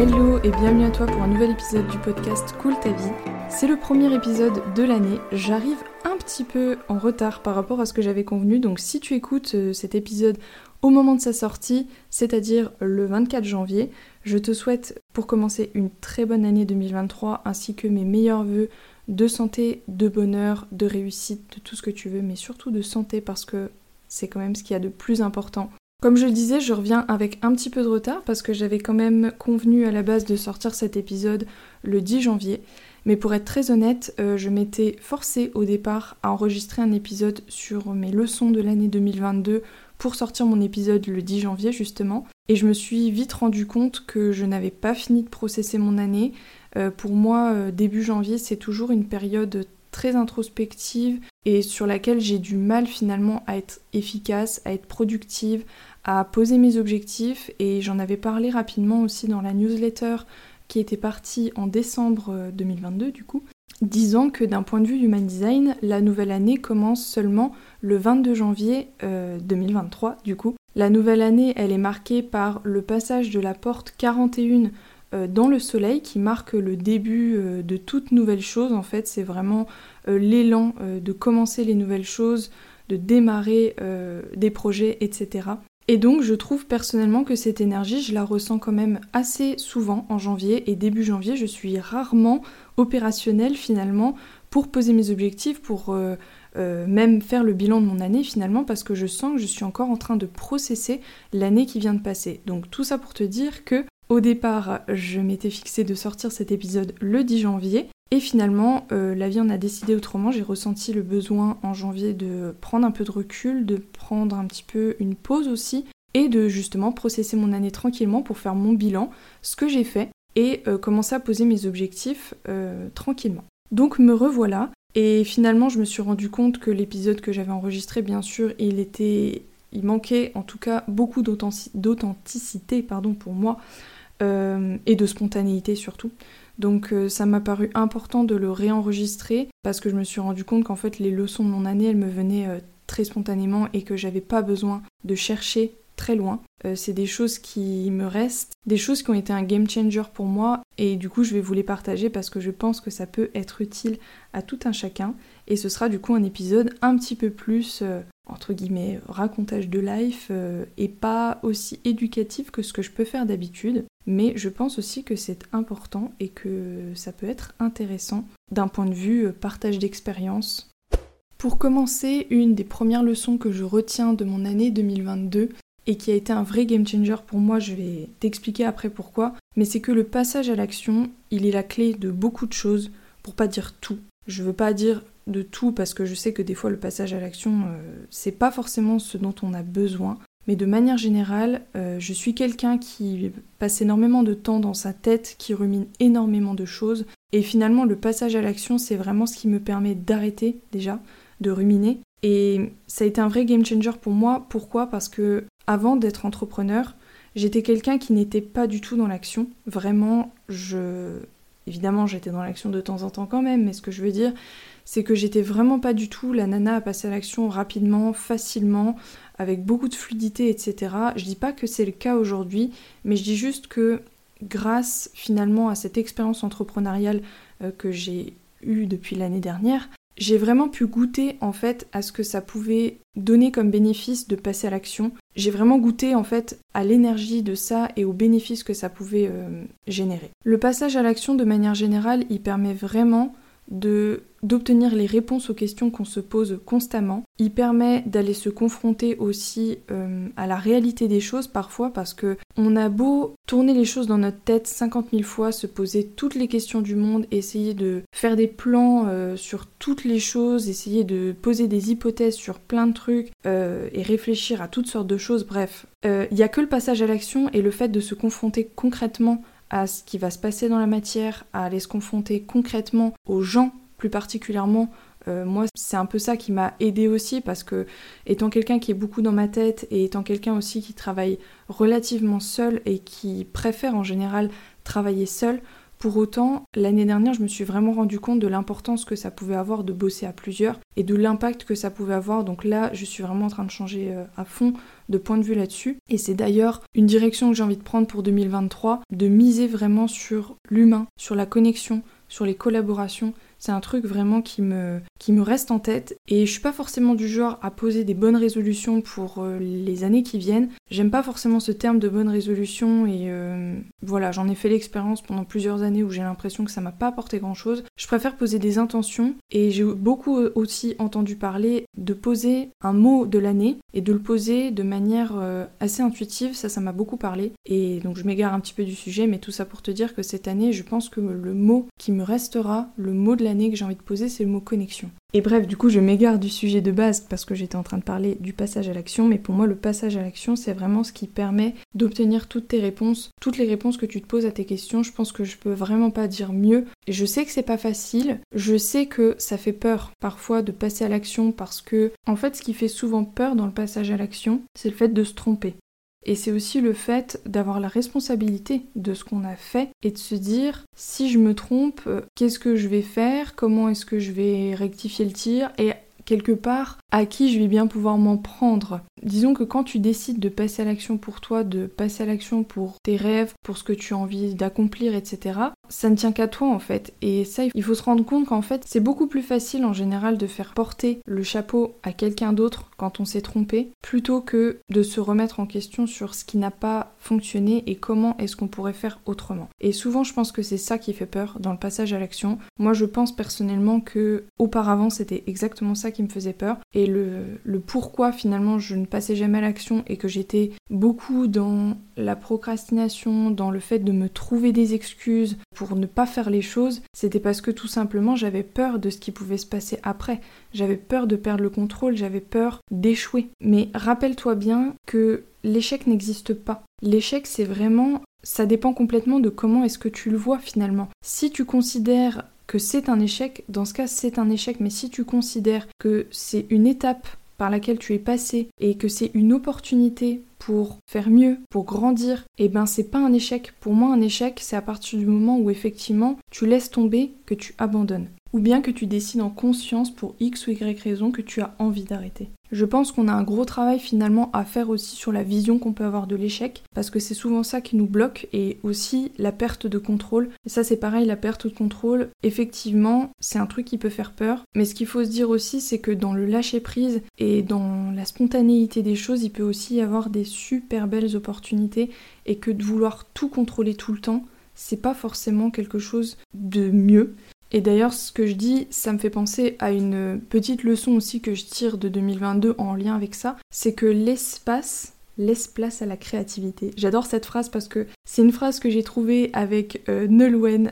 Hello et bienvenue à toi pour un nouvel épisode du podcast Cool ta vie. C'est le premier épisode de l'année. J'arrive un petit peu en retard par rapport à ce que j'avais convenu, donc si tu écoutes euh, cet épisode au moment de sa sortie, c'est-à-dire le 24 janvier, je te souhaite pour commencer une très bonne année 2023 ainsi que mes meilleurs voeux de santé, de bonheur, de réussite, de tout ce que tu veux, mais surtout de santé parce que c'est quand même ce qu'il y a de plus important. Comme je le disais, je reviens avec un petit peu de retard parce que j'avais quand même convenu à la base de sortir cet épisode le 10 janvier. Mais pour être très honnête, euh, je m'étais forcée au départ à enregistrer un épisode sur mes leçons de l'année 2022 pour sortir mon épisode le 10 janvier justement. Et je me suis vite rendu compte que je n'avais pas fini de processer mon année. Euh, pour moi, euh, début janvier, c'est toujours une période très introspective et sur laquelle j'ai du mal finalement à être efficace, à être productive, à poser mes objectifs et j'en avais parlé rapidement aussi dans la newsletter qui était partie en décembre 2022 euh, du coup, disant que d'un point de vue human design, la nouvelle année commence seulement le 22 janvier 2023 du coup. La nouvelle année, elle est marquée par le passage de la porte 41 euh, dans le soleil qui marque le début euh, de toute nouvelle chose. En fait, c'est vraiment euh, l'élan de commencer les nouvelles choses, de démarrer des projets, etc. Et donc, je trouve personnellement que cette énergie, je la ressens quand même assez souvent en janvier et début janvier, je suis rarement opérationnelle finalement pour poser mes objectifs, pour même faire le bilan de mon année finalement parce que je sens que je suis encore en train de processer l'année qui vient de passer. Donc tout ça pour te dire que au départ, je m'étais fixé de sortir cet épisode le 10 janvier. Et finalement, euh, la vie en a décidé autrement. J'ai ressenti le besoin en janvier de prendre un peu de recul, de prendre un petit peu une pause aussi, et de justement processer mon année tranquillement pour faire mon bilan, ce que j'ai fait, et euh, commencer à poser mes objectifs euh, tranquillement. Donc me revoilà, et finalement je me suis rendu compte que l'épisode que j'avais enregistré, bien sûr, il était... Il manquait en tout cas beaucoup d'authenticité pardon, pour moi euh, et de spontanéité surtout. Donc euh, ça m'a paru important de le réenregistrer parce que je me suis rendu compte qu'en fait les leçons de mon année elles me venaient euh, très spontanément et que j'avais pas besoin de chercher très loin. c'est des choses qui me restent, des choses qui ont été un game changer pour moi et du coup je vais vous les partager parce que je pense que ça peut être utile à tout un chacun et ce sera du coup un épisode un petit peu plus entre guillemets racontage de life et pas aussi éducatif que ce que je peux faire d'habitude mais je pense aussi que c'est important et que ça peut être intéressant d'un point de vue euh, partage d'expérience. Pour commencer, une des premières leçons que je retiens de mon année 2022 et qui a été un vrai game changer pour moi, je vais t'expliquer après pourquoi, mais c'est que le passage à l'action, il est la clé de beaucoup de choses, pour pas dire tout. Je veux pas dire de tout parce que je sais que des fois le passage à l'action, euh, c'est pas forcément ce dont on a besoin, mais de manière générale, euh, je suis quelqu'un qui passe énormément de temps dans sa tête, qui rumine énormément de choses. Et finalement, le passage à l'action, c'est vraiment ce qui me permet d'arrêter déjà, de ruminer. Et ça a été un vrai game changer pour moi. Pourquoi? Parce que avant d'être entrepreneur, j'étais quelqu'un qui n'était pas du tout dans l'action. Vraiment, je. Évidemment, j'étais dans l'action de temps en temps quand même, mais ce que je veux dire, c'est que j'étais vraiment pas du tout la nana à passer à l'action rapidement, facilement, avec beaucoup de fluidité, etc. Je dis pas que c'est le cas aujourd'hui, mais je dis juste que grâce finalement à cette expérience entrepreneuriale euh, que j'ai eue depuis l'année dernière, j'ai vraiment pu goûter en fait à ce que ça pouvait donner comme bénéfice de passer à l'action. J'ai vraiment goûté en fait à l'énergie de ça et aux bénéfices que ça pouvait euh, générer. Le passage à l'action de manière générale, il permet vraiment de d'obtenir les réponses aux questions qu'on se pose constamment. Il permet d'aller se confronter aussi euh, à la réalité des choses parfois parce que on a beau tourner les choses dans notre tête 50 000 fois, se poser toutes les questions du monde, essayer de faire des plans euh, sur toutes les choses, essayer de poser des hypothèses sur plein de trucs euh, et réfléchir à toutes sortes de choses. Bref, il n'y a que le passage à l'action et le fait de se confronter concrètement à ce qui va se passer dans la matière, à aller se confronter concrètement aux gens plus particulièrement. Euh, moi, c'est un peu ça qui m'a aidé aussi parce que, étant quelqu'un qui est beaucoup dans ma tête et étant quelqu'un aussi qui travaille relativement seul et qui préfère en général travailler seul, pour autant, l'année dernière, je me suis vraiment rendu compte de l'importance que ça pouvait avoir de bosser à plusieurs et de l'impact que ça pouvait avoir. Donc là, je suis vraiment en train de changer euh, à fond de point de vue là-dessus. Et c'est d'ailleurs une direction que j'ai envie de prendre pour 2023, de miser vraiment sur l'humain, sur la connexion, sur les collaborations, c'est un truc vraiment qui me, qui me reste en tête et je suis pas forcément du genre à poser des bonnes résolutions pour euh, les années qui viennent. J'aime pas forcément ce terme de bonne résolution et euh, voilà, j'en ai fait l'expérience pendant plusieurs années où j'ai l'impression que ça m'a pas apporté grand chose. Je préfère poser des intentions et j'ai beaucoup aussi entendu parler de poser un mot de l'année et de le poser de manière euh, assez intuitive, ça ça m'a beaucoup parlé et donc je m'égare un petit peu du sujet mais tout ça pour te dire que cette année je pense que le mot qui me restera, le mot de l'année que j'ai envie de poser c'est le mot connexion. Et bref, du coup, je m'égare du sujet de base parce que j'étais en train de parler du passage à l'action, mais pour moi, le passage à l'action, c'est vraiment ce qui permet d'obtenir toutes tes réponses, toutes les réponses que tu te poses à tes questions. Je pense que je peux vraiment pas dire mieux. Je sais que c'est pas facile, je sais que ça fait peur parfois de passer à l'action parce que, en fait, ce qui fait souvent peur dans le passage à l'action, c'est le fait de se tromper. Et c'est aussi le fait d'avoir la responsabilité de ce qu'on a fait et de se dire si je me trompe, euh, qu'est-ce que je vais faire, comment est-ce que je vais rectifier le tir? Et quelque part à qui je vais bien pouvoir m'en prendre. Disons que quand tu décides de passer à l'action pour toi, de passer à l'action pour tes rêves, pour ce que tu as envie d'accomplir, etc., ça ne tient qu'à toi en fait. Et ça, il faut se rendre compte qu'en fait, c'est beaucoup plus facile en général de faire porter le chapeau à quelqu'un d'autre quand on s'est trompé, plutôt que de se remettre en question sur ce qui n'a pas fonctionné et comment est-ce qu'on pourrait faire autrement. Et souvent, je pense que c'est ça qui fait peur dans le passage à l'action. Moi, je pense personnellement que auparavant, c'était exactement ça qui me faisait peur. Le, le pourquoi finalement je ne passais jamais à l'action et que j'étais beaucoup dans la procrastination, dans le fait de me trouver des excuses pour ne pas faire les choses, c'était parce que tout simplement j'avais peur de ce qui pouvait se passer après. J'avais peur de perdre le contrôle, j'avais peur d'échouer. Mais rappelle-toi bien que l'échec n'existe pas. L'échec c'est vraiment ça dépend complètement de comment est-ce que tu le vois finalement. Si tu considères que c'est un échec, dans ce cas c'est un échec, mais si tu considères que c'est une étape par laquelle tu es passé et que c'est une opportunité pour faire mieux, pour grandir, et eh ben c'est pas un échec. Pour moi un échec c'est à partir du moment où effectivement tu laisses tomber, que tu abandonnes ou bien que tu décides en conscience pour X ou Y raison que tu as envie d'arrêter. Je pense qu'on a un gros travail finalement à faire aussi sur la vision qu'on peut avoir de l'échec, parce que c'est souvent ça qui nous bloque, et aussi la perte de contrôle. Et ça c'est pareil, la perte de contrôle, effectivement, c'est un truc qui peut faire peur, mais ce qu'il faut se dire aussi, c'est que dans le lâcher-prise et dans la spontanéité des choses, il peut aussi y avoir des super belles opportunités, et que de vouloir tout contrôler tout le temps, c'est pas forcément quelque chose de mieux. Et d'ailleurs, ce que je dis, ça me fait penser à une petite leçon aussi que je tire de 2022 en lien avec ça, c'est que l'espace laisse place à la créativité. J'adore cette phrase parce que c'est une phrase que j'ai trouvée avec euh,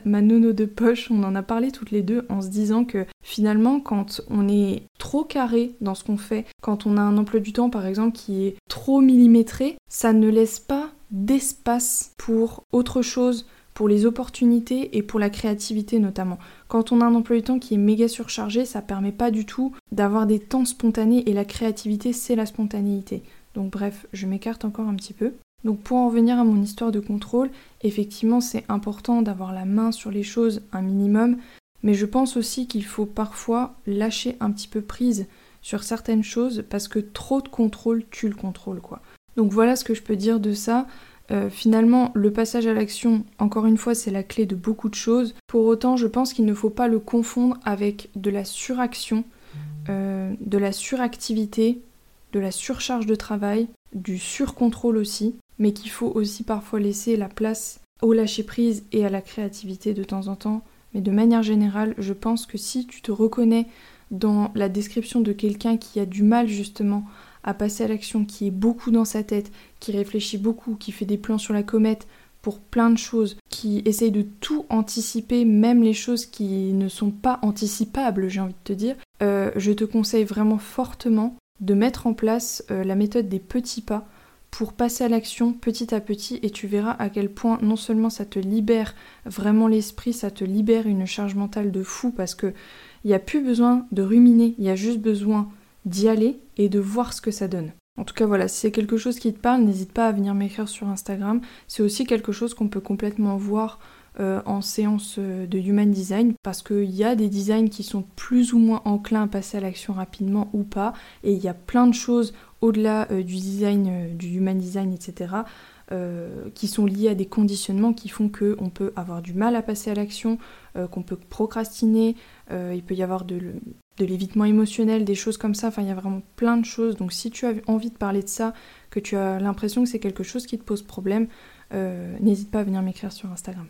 ma nono de poche. On en a parlé toutes les deux en se disant que finalement, quand on est trop carré dans ce qu'on fait, quand on a un emploi du temps par exemple qui est trop millimétré, ça ne laisse pas d'espace pour autre chose, pour les opportunités et pour la créativité notamment. Quand on a un emploi du temps qui est méga surchargé, ça permet pas du tout d'avoir des temps spontanés et la créativité c'est la spontanéité. Donc bref, je m'écarte encore un petit peu. Donc pour en revenir à mon histoire de contrôle, effectivement c'est important d'avoir la main sur les choses un minimum, mais je pense aussi qu'il faut parfois lâcher un petit peu prise sur certaines choses parce que trop de contrôle tue le contrôle quoi. Donc voilà ce que je peux dire de ça. Euh, finalement, le passage à l'action, encore une fois, c'est la clé de beaucoup de choses. Pour autant, je pense qu'il ne faut pas le confondre avec de la suraction, euh, de la suractivité, de la surcharge de travail, du surcontrôle aussi, mais qu'il faut aussi parfois laisser la place au lâcher-prise et à la créativité de temps en temps. Mais de manière générale, je pense que si tu te reconnais dans la description de quelqu'un qui a du mal justement à passer à l'action, qui est beaucoup dans sa tête, qui réfléchit beaucoup, qui fait des plans sur la comète pour plein de choses, qui essaye de tout anticiper, même les choses qui ne sont pas anticipables, j'ai envie de te dire, euh, je te conseille vraiment fortement de mettre en place euh, la méthode des petits pas pour passer à l'action petit à petit et tu verras à quel point non seulement ça te libère vraiment l'esprit, ça te libère une charge mentale de fou parce que il n'y a plus besoin de ruminer, il y a juste besoin d'y aller et de voir ce que ça donne. En tout cas, voilà, si c'est quelque chose qui te parle, n'hésite pas à venir m'écrire sur Instagram. C'est aussi quelque chose qu'on peut complètement voir euh, en séance euh, de Human Design parce qu'il y a des designs qui sont plus ou moins enclins à passer à l'action rapidement ou pas et il y a plein de choses au-delà du design, du human design, etc., qui sont liés à des conditionnements qui font qu'on peut avoir du mal à passer à l'action, qu'on peut procrastiner, il peut y avoir de, de l'évitement émotionnel, des choses comme ça. Enfin, il y a vraiment plein de choses. Donc, si tu as envie de parler de ça, que tu as l'impression que c'est quelque chose qui te pose problème, euh, n'hésite pas à venir m'écrire sur Instagram.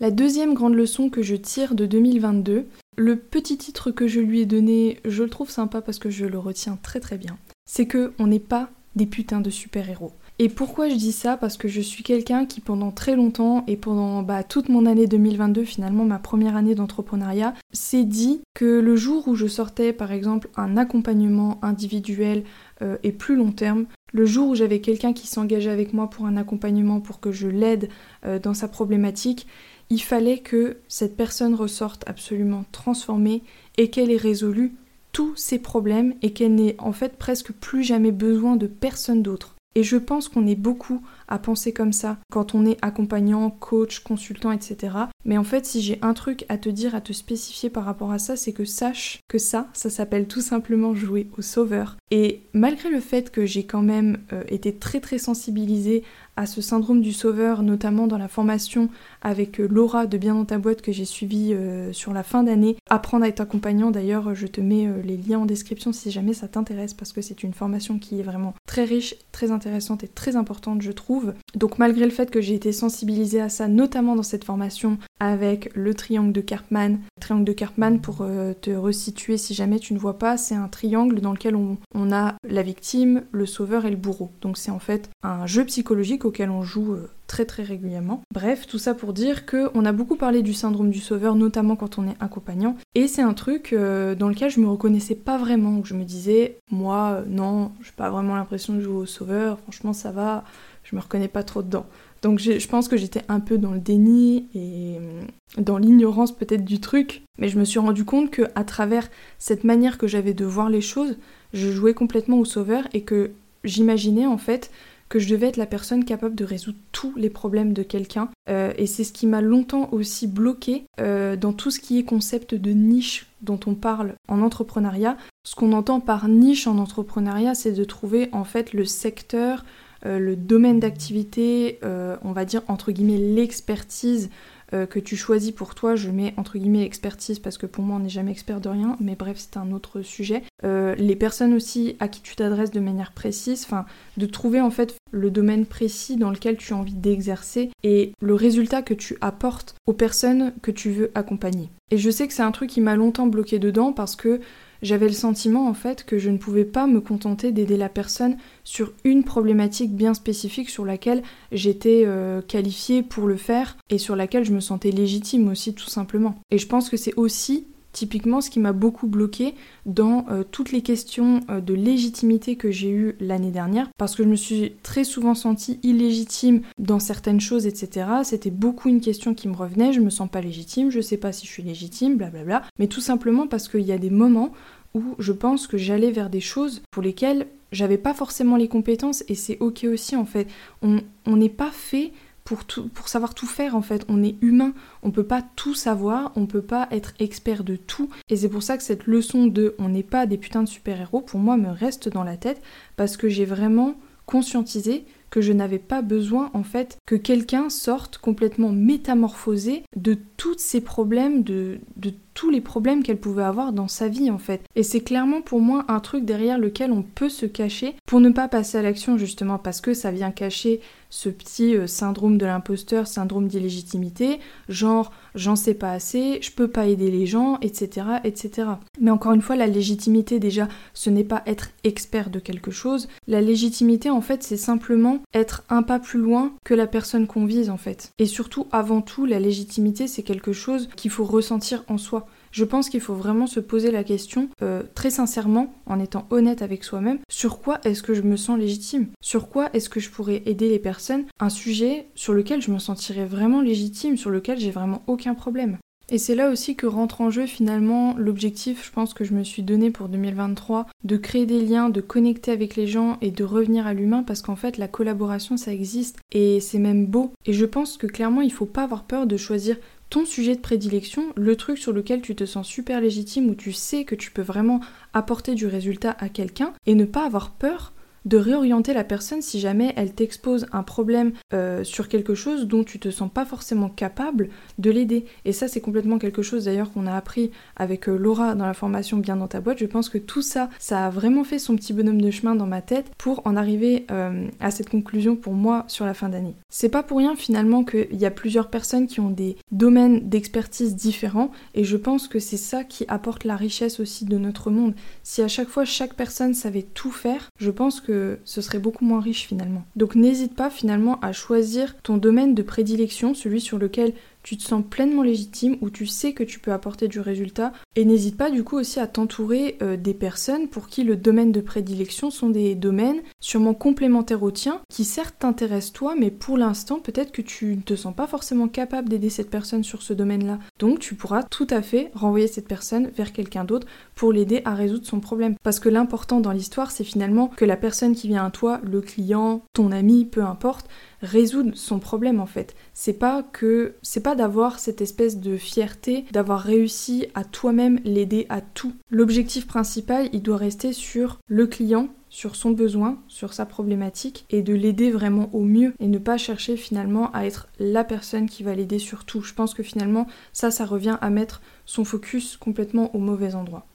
La deuxième grande leçon que je tire de 2022, le petit titre que je lui ai donné, je le trouve sympa parce que je le retiens très très bien, c'est que on n'est pas des putains de super-héros. Et pourquoi je dis ça? Parce que je suis quelqu'un qui pendant très longtemps et pendant bah, toute mon année 2022, finalement ma première année d'entrepreneuriat, s'est dit que le jour où je sortais par exemple un accompagnement individuel euh, et plus long terme, le jour où j'avais quelqu'un qui s'engageait avec moi pour un accompagnement, pour que je l'aide euh, dans sa problématique, il fallait que cette personne ressorte absolument transformée et qu'elle ait résolu tous ses problèmes et qu'elle n'ait en fait presque plus jamais besoin de personne d'autre. Et je pense qu'on est beaucoup à penser comme ça quand on est accompagnant, coach, consultant, etc. Mais en fait, si j'ai un truc à te dire, à te spécifier par rapport à ça, c'est que sache que ça, ça s'appelle tout simplement jouer au sauveur. Et malgré le fait que j'ai quand même euh, été très très sensibilisée à ce syndrome du sauveur, notamment dans la formation avec euh, Laura de Bien dans ta boîte que j'ai suivie euh, sur la fin d'année. Apprendre à être accompagnant, d'ailleurs, je te mets les liens en description si jamais ça t'intéresse parce que c'est une formation qui est vraiment très riche, très intéressante et très importante, je trouve donc malgré le fait que j'ai été sensibilisée à ça, notamment dans cette formation avec le triangle de Karpman. Le triangle de Karpman, pour euh, te resituer si jamais tu ne vois pas, c'est un triangle dans lequel on, a la victime, le sauveur et le bourreau. Donc c'est en fait un jeu psychologique auquel on joue euh, très très régulièrement. Bref, tout ça pour dire que on a beaucoup parlé du syndrome du sauveur, notamment quand on est accompagnant, et c'est un truc euh, dans lequel je me reconnaissais pas vraiment, où je me disais, moi, non, j'ai pas vraiment l'impression de jouer au sauveur, franchement ça va, je me reconnais pas trop dedans. Donc je pense que j'étais un peu dans le déni et euh, dans l'ignorance peut-être du truc, mais je me suis rendu compte que à travers cette manière que j'avais de voir les choses, je jouais complètement au sauveur et que j'imaginais en fait que je devais être la personne capable de résoudre tous les problèmes de quelqu'un. Euh, et c'est ce qui m'a longtemps aussi bloqué euh, dans tout ce qui est concept de niche dont on parle en entrepreneuriat. Ce qu'on entend par niche en entrepreneuriat, c'est de trouver en fait le secteur, le domaine d'activité, euh, on va dire entre guillemets l'expertise euh, que tu choisis pour toi, je mets entre guillemets expertise parce que pour moi on n'est jamais expert de rien, mais bref c'est un autre sujet. les personnes aussi à qui tu t'adresses de manière précise, enfin de trouver en fait le domaine précis dans lequel tu as envie d'exercer et le résultat que tu apportes aux personnes que tu veux accompagner. Et je sais que c'est un truc qui m'a longtemps bloqué dedans parce que j'avais le sentiment en fait que je ne pouvais pas me contenter d'aider la personne sur une problématique bien spécifique sur laquelle j'étais euh, qualifiée pour le faire et sur laquelle je me sentais légitime aussi tout simplement. Et je pense que c'est aussi typiquement ce qui m'a beaucoup bloqué dans euh, toutes les questions euh, de légitimité que j'ai eues l'année dernière, parce que je me suis très souvent sentie illégitime dans certaines choses, etc. C'était beaucoup une question qui me revenait, je me sens pas légitime, je sais pas si je suis légitime, blablabla, mais tout simplement parce qu'il y a des moments où je pense que j'allais vers des choses pour lesquelles j'avais pas forcément les compétences et c'est ok aussi en fait. On n'est pas fait pour, savoir tout faire en fait. On est humain, on peut pas tout savoir, on peut pas être expert de tout. Et c'est pour ça que cette leçon de on n'est pas des putains de super-héros pour moi me reste dans la tête parce que j'ai vraiment conscientisé que je n'avais pas besoin en fait que quelqu'un sorte complètement métamorphosé de tous ces problèmes, de, de tous les problèmes qu'elle pouvait avoir dans sa vie en fait. Et c'est clairement pour moi un truc derrière lequel on peut se cacher pour ne pas passer à l'action justement parce que ça vient cacher ce petit euh, syndrome de l'imposteur, syndrome d'illégitimité, genre j'en sais pas assez, je peux pas aider les gens, etc., etc. Mais encore une fois, la légitimité déjà, ce n'est pas être expert de quelque chose. La légitimité en fait, c'est simplement être un pas plus loin que la personne qu'on vise en fait. Et surtout, avant tout, la légitimité, c'est quelque chose qu'il faut ressentir en soi. Je pense qu'il faut vraiment se poser la question euh, très sincèrement, en étant honnête avec soi-même, sur quoi est-ce que je me sens légitime? Sur quoi est-ce que je pourrais aider les personnes? Un sujet sur lequel je me sentirais vraiment légitime, sur lequel j'ai vraiment aucun problème. Et c'est là aussi que rentre en jeu finalement l'objectif, je pense que je me suis donné pour 2023, de créer des liens, de connecter avec les gens et de revenir à l'humain parce qu'en fait la collaboration ça existe et c'est même beau. Et je pense que clairement il faut pas avoir peur de choisir ton sujet de prédilection, le truc sur lequel tu te sens super légitime, où tu sais que tu peux vraiment apporter du résultat à quelqu'un, et ne pas avoir peur de réorienter la personne si jamais elle t'expose un problème euh, sur quelque chose dont tu te sens pas forcément capable de l'aider. Et ça, c'est complètement quelque chose d'ailleurs qu'on a appris avec euh, Laura dans la formation Bien dans ta boîte. Je pense que tout ça, ça a vraiment fait son petit bonhomme de chemin dans ma tête pour en arriver euh, à cette conclusion pour moi sur la fin d'année. C'est pas pour rien finalement qu'il y a plusieurs personnes qui ont des domaines d'expertise différents et je pense que c'est ça qui apporte la richesse aussi de notre monde. Si à chaque fois chaque personne savait tout faire, je pense que ce serait beaucoup moins riche finalement. Donc n'hésite pas finalement à choisir ton domaine de prédilection, celui sur lequel tu te sens pleinement légitime, où tu sais que tu peux apporter du résultat. Et n'hésite pas du coup aussi à t'entourer euh, des personnes pour qui le domaine de prédilection sont des domaines sûrement complémentaires au tien, qui certes t'intéressent toi, mais pour l'instant peut-être que tu ne te sens pas forcément capable d'aider cette personne sur ce domaine-là. Donc tu pourras tout à fait renvoyer cette personne vers quelqu'un d'autre pour l'aider à résoudre son problème. Parce que l'important dans l'histoire, c'est finalement que la personne qui vient à toi, le client, ton ami, peu importe, résoudre son problème en fait. C'est pas que c'est pas d'avoir cette espèce de fierté d'avoir réussi à toi-même l'aider à tout. L'objectif principal, il doit rester sur le client sur son besoin, sur sa problématique et de l'aider vraiment au mieux et ne pas chercher finalement à être la personne qui va l'aider sur tout. Je pense que finalement ça ça revient à mettre son focus complètement au mauvais endroit.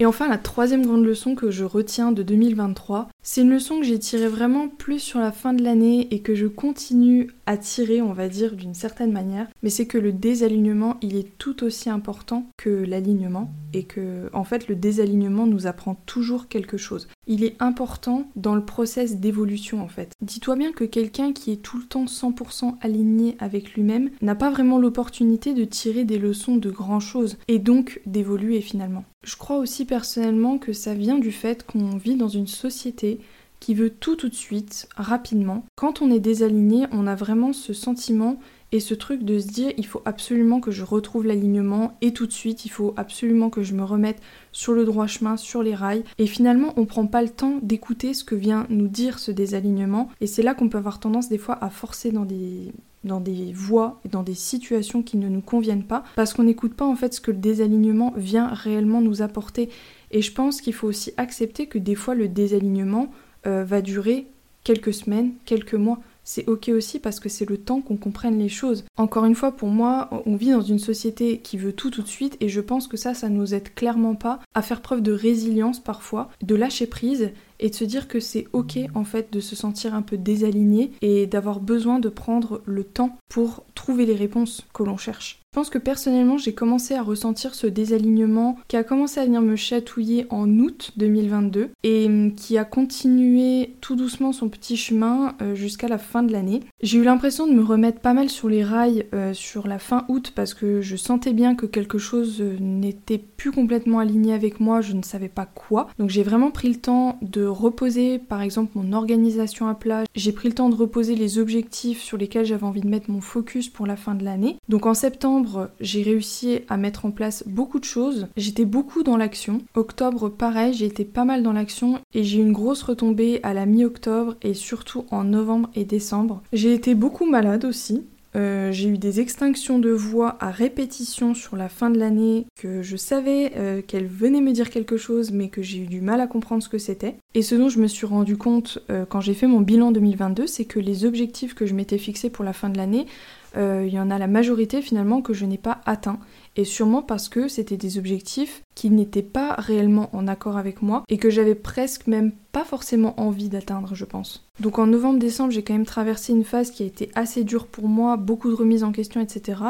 Et enfin, la troisième grande leçon que je retiens de 2023, c'est une leçon que j'ai tirée vraiment plus sur la fin de l'année et que je continue à tirer, on va dire, d'une certaine manière, mais c'est que le désalignement, il est tout aussi important que l'alignement et que, en fait, le désalignement nous apprend toujours quelque chose. Il est important dans le process d'évolution, en fait. Dis-toi bien que quelqu'un qui est tout le temps 100% aligné avec lui-même n'a pas vraiment l'opportunité de tirer des leçons de grand chose et donc d'évoluer finalement. Je crois aussi personnellement que ça vient du fait qu'on vit dans une société qui veut tout tout de suite, rapidement. Quand on est désaligné, on a vraiment ce sentiment et ce truc de se dire il faut absolument que je retrouve l'alignement et tout de suite, il faut absolument que je me remette sur le droit chemin, sur les rails. Et finalement, on prend pas le temps d'écouter ce que vient nous dire ce désalignement. Et c'est là qu'on peut avoir tendance des fois à forcer dans des dans des voies et dans des situations qui ne nous conviennent pas, parce qu'on n'écoute pas en fait ce que le désalignement vient réellement nous apporter. Et je pense qu'il faut aussi accepter que des fois le désalignement euh, va durer quelques semaines, quelques mois. C'est ok aussi parce que c'est le temps qu'on comprenne les choses. Encore une fois, pour moi, on vit dans une société qui veut tout tout de suite et je pense que ça, ça nous aide clairement pas à faire preuve de résilience parfois, de lâcher prise et de se dire que c'est ok en fait de se sentir un peu désaligné et d'avoir besoin de prendre le temps pour trouver les réponses que l'on cherche. Je pense que personnellement j'ai commencé à ressentir ce désalignement qui a commencé à venir me chatouiller en août 2022 et hum, qui a continué tout doucement son petit chemin euh, jusqu'à la fin de l'année. J'ai eu l'impression de me remettre pas mal sur les rails euh, sur la fin août parce que je sentais bien que quelque chose euh, n'était plus complètement aligné avec moi, je ne savais pas quoi. Donc j'ai vraiment pris le temps de reposer par exemple mon organisation à plat, j'ai pris le temps de reposer les objectifs sur lesquels j'avais envie de mettre mon focus pour la fin de l'année. Donc en septembre, j'ai réussi à mettre en place beaucoup de choses. J'étais beaucoup dans l'action. Octobre, pareil, j'ai été pas mal dans l'action et j'ai eu une grosse retombée à la mi-octobre et surtout en novembre et décembre. J'ai été beaucoup malade aussi. Euh, j'ai eu des extinctions de voix à répétition sur la fin de l'année que je savais euh, qu'elles venaient me dire quelque chose mais que j'ai eu du mal à comprendre ce que c'était. Et ce dont je me suis rendu compte euh, quand j'ai fait mon bilan 2022, c'est que les objectifs que je m'étais fixés pour la fin de l'année, il y en a la majorité finalement que je n'ai pas atteint et sûrement parce que c'était des objectifs qui n'étaient pas réellement en accord avec moi et que j'avais presque même pas forcément envie d'atteindre, je pense. Donc en novembre-décembre, j'ai quand même traversé une phase qui a été assez dure pour moi, beaucoup de remises en question, etc.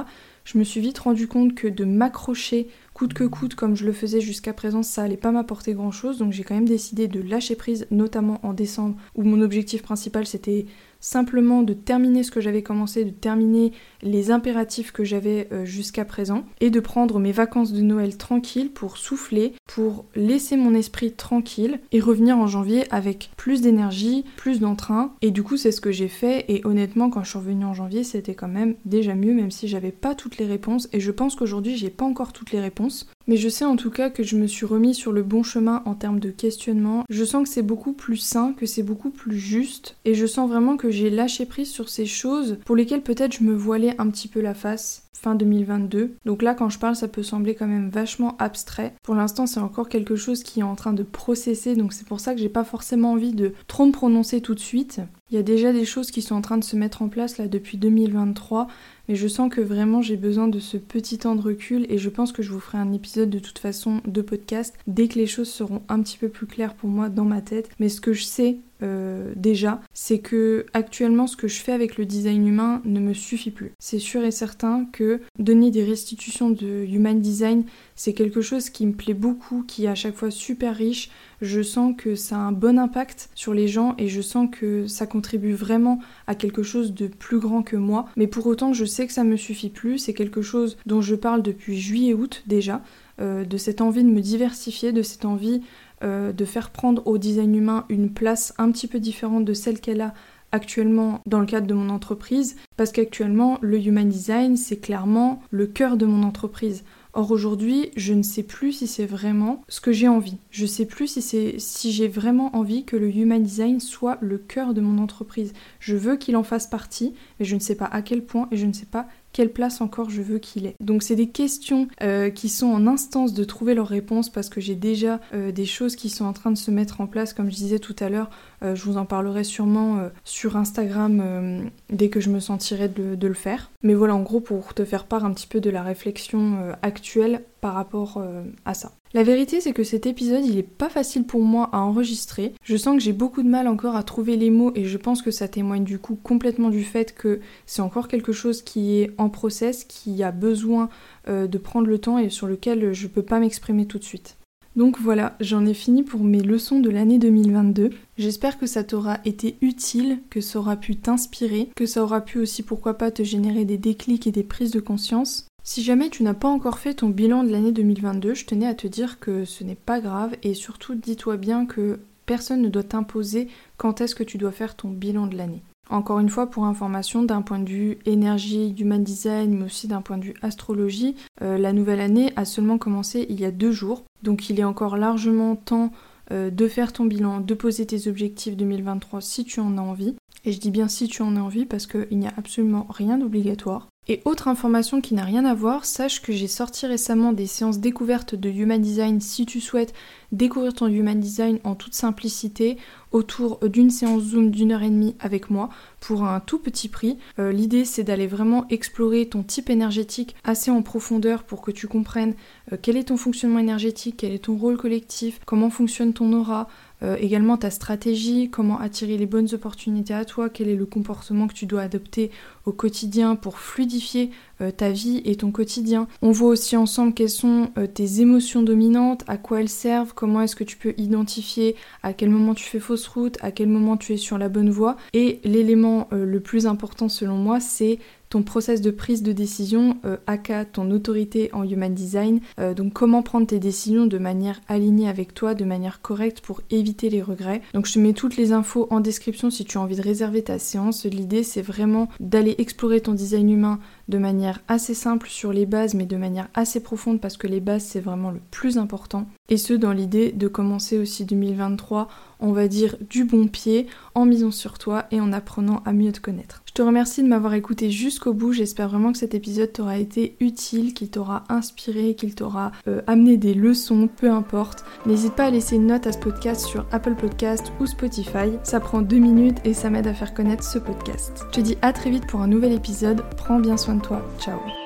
Je me suis vite rendu compte que de m'accrocher coûte que coûte comme je le faisais jusqu'à présent, ça allait pas m'apporter grand chose, donc j'ai quand même décidé de lâcher prise, notamment en décembre, où mon objectif principal c'était simplement de terminer ce que j'avais commencé, de terminer les impératifs que j'avais euh, jusqu'à présent et de prendre mes vacances de Noël tranquilles pour souffler, pour laisser mon esprit tranquille et revenir en janvier avec plus d'énergie, plus d'entrain. Et du coup, c'est ce que j'ai fait et honnêtement, quand je suis revenue en janvier, c'était quand même déjà mieux, même si j'avais pas toutes les réponses. Et je pense qu'aujourd'hui, j'ai pas encore toutes les réponses. Mais je sais en tout cas que je me suis remis sur le bon chemin en termes de questionnement. Je sens que c'est beaucoup plus sain, que c'est beaucoup plus juste. Et je sens vraiment que j'ai lâché prise sur ces choses pour lesquelles peut-être je me voilais un petit peu la face fin 2022. Donc là, quand je parle, ça peut sembler quand même vachement abstrait. Pour l'instant, c'est encore quelque chose qui est en train de processer, donc c'est pour ça que j'ai pas forcément envie de trop me prononcer tout de suite. Il y a déjà des choses qui sont en train de se mettre en place là depuis 2023, mais je sens que vraiment j'ai besoin de ce petit temps de recul et je pense que je vous ferai un épisode de toute façon de podcast dès que les choses seront un petit peu plus claires pour moi dans ma tête. Mais ce que je sais euh, déjà, c'est que actuellement ce que je fais avec le design humain ne me suffit plus. C'est sûr et certain que donner des restitutions de human design, c'est quelque chose qui me plaît beaucoup, qui est à chaque fois super riche. Je sens que ça a un bon impact sur les gens et je sens que ça contribue vraiment à quelque chose de plus grand que moi. Mais pour autant, je sais que ça me suffit plus. C'est quelque chose dont je parle depuis juillet-août déjà, euh, de cette envie de me diversifier, de cette envie euh, de faire prendre au design humain une place un petit peu différente de celle qu'elle a actuellement dans le cadre de mon entreprise, parce qu'actuellement le human design c'est clairement le cœur de mon entreprise. Or aujourd'hui, je ne sais plus si c'est vraiment ce que j'ai envie. Je ne sais plus si c'est si j'ai vraiment envie que le human design soit le cœur de mon entreprise. Je veux qu'il en fasse partie, mais je ne sais pas à quel point et je ne sais pas quelle place encore je veux qu'il ait. Donc c'est des questions euh, qui sont en instance de trouver leur réponse parce que j'ai déjà euh, des choses qui sont en train de se mettre en place, comme je disais tout à l'heure, euh, je vous en parlerai sûrement sur Instagram dès que je me sentirai de, le faire. Mais voilà en gros pour te faire part un petit peu de la réflexion actuelle par rapport à ça. La vérité, c'est que cet épisode, il est pas facile pour moi à enregistrer. Je sens que j'ai beaucoup de mal encore à trouver les mots et je pense que ça témoigne du coup complètement du fait que c'est encore quelque chose qui est en process, qui a besoin euh, de prendre le temps et sur lequel je peux pas m'exprimer tout de suite. Donc voilà, j'en ai fini pour mes leçons de l'année 2022. J'espère que ça t'aura été utile, que ça aura pu t'inspirer, que ça aura pu aussi pourquoi pas te générer des déclics et des prises de conscience. Si jamais tu n'as pas encore fait ton bilan de l'année 2022, je tenais à te dire que ce n'est pas grave et surtout dis-toi bien que personne ne doit t'imposer quand est-ce que tu dois faire ton bilan de l'année. Encore une fois, pour information, d'un point de vue énergie, human design, mais aussi d'un point de vue astrologie, euh, la nouvelle année a seulement commencé il y a deux jours. Donc il est encore largement temps euh, de faire ton bilan, de poser tes objectifs 2023 si tu en as envie. Et je dis bien si tu en as envie parce qu'il n'y a absolument rien d'obligatoire. Et autre information qui n'a rien à voir, sache que j'ai sorti récemment des séances découvertes de Human Design si tu souhaites découvrir ton Human Design en toute simplicité autour d'une séance Zoom d'une heure et demie avec moi pour un tout petit prix. Euh, l'idée c'est d'aller vraiment explorer ton type énergétique assez en profondeur pour que tu comprennes euh, quel est ton fonctionnement énergétique, quel est ton rôle collectif, comment fonctionne ton aura, euh, également ta stratégie, comment attirer les bonnes opportunités à toi, quel est le comportement que tu dois adopter au quotidien pour fluidifier euh, ta vie et ton quotidien. On voit aussi ensemble quelles sont euh, tes émotions dominantes, à quoi elles servent, comment est-ce que tu peux identifier à quel moment tu fais fausse route, à quel moment tu es sur la bonne voie. Et l'élément le plus important selon moi, c'est ton process de prise de décision, euh, aka ton autorité en human design. Euh, donc comment prendre tes décisions de manière alignée avec toi, de manière correcte pour éviter les regrets. Donc je te mets toutes les infos en description si tu as envie de réserver ta séance. L'idée c'est vraiment d'aller explorer ton design humain de manière assez simple sur les bases mais de manière assez profonde parce que les bases c'est vraiment le plus important. Et ce dans l'idée de commencer aussi 2023 on va dire, du bon pied en misant sur toi et en apprenant à mieux te connaître. Je te remercie de m'avoir écouté jusqu'au bout, j'espère vraiment que cet épisode t'aura été utile, qu'il t'aura inspiré, qu'il t'aura euh, amené des leçons, peu importe. N'hésite pas à laisser une note à ce podcast sur Apple Podcast ou Spotify, ça prend deux minutes et ça m'aide à faire connaître ce podcast. Je te dis à très vite pour un nouvel épisode, prends bien soin de toi, ciao